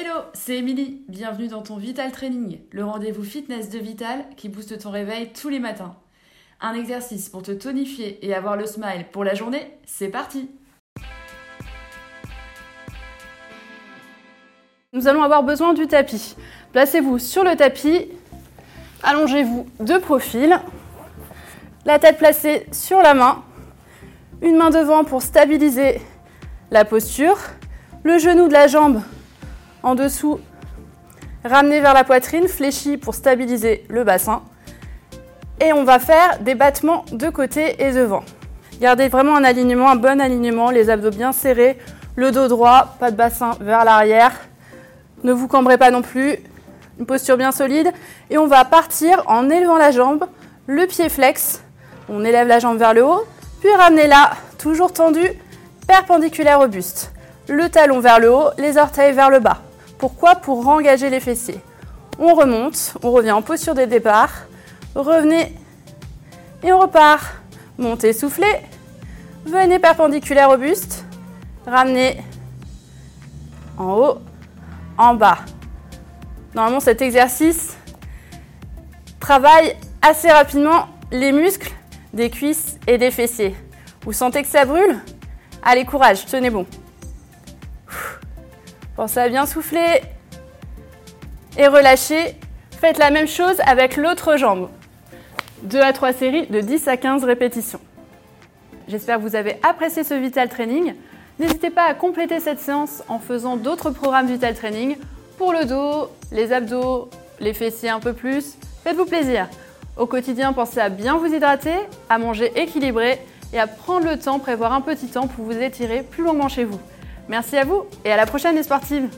Hello, c'est Émilie. Bienvenue dans ton Vital Training, le rendez-vous fitness de Vital qui booste ton réveil tous les matins. Un exercice pour te tonifier et avoir le smile pour la journée, c'est parti Nous allons avoir besoin du tapis. Placez-vous sur le tapis, allongez-vous de profil, la tête placée sur la main, une main devant pour stabiliser la posture, le genou de la jambe en dessous, ramené vers la poitrine, fléchi pour stabiliser le bassin. Et on va faire des battements de côté et devant. Gardez vraiment un alignement, un bon alignement, les abdos bien serrés, le dos droit, pas de bassin vers l'arrière. Ne vous cambrez pas non plus, une posture bien solide. Et on va partir en élevant la jambe, le pied flex. On élève la jambe vers le haut, puis ramenez la toujours tendue, perpendiculaire au buste. Le talon vers le haut, les orteils vers le bas. Pourquoi Pour engager les fessiers? On remonte, on revient en posture de départ. Revenez et on repart. Montez, soufflez. Venez perpendiculaire au buste. Ramenez en haut, en bas. Normalement, cet exercice travaille assez rapidement les muscles des cuisses et des fessiers. Vous sentez que ça brûle? Allez, courage, tenez bon. Pensez à bien souffler et relâcher. Faites la même chose avec l'autre jambe. 2 à 3 séries de 10 à 15 répétitions. J'espère que vous avez apprécié ce Vital Training. N'hésitez pas à compléter cette séance en faisant d'autres programmes Vital Training pour le dos, les abdos, les fessiers un peu plus. Faites-vous plaisir. Au quotidien, pensez à bien vous hydrater, à manger équilibré et à prendre le temps, prévoir un petit temps pour vous étirer plus longuement chez vous. Merci à vous et à la prochaine les sportives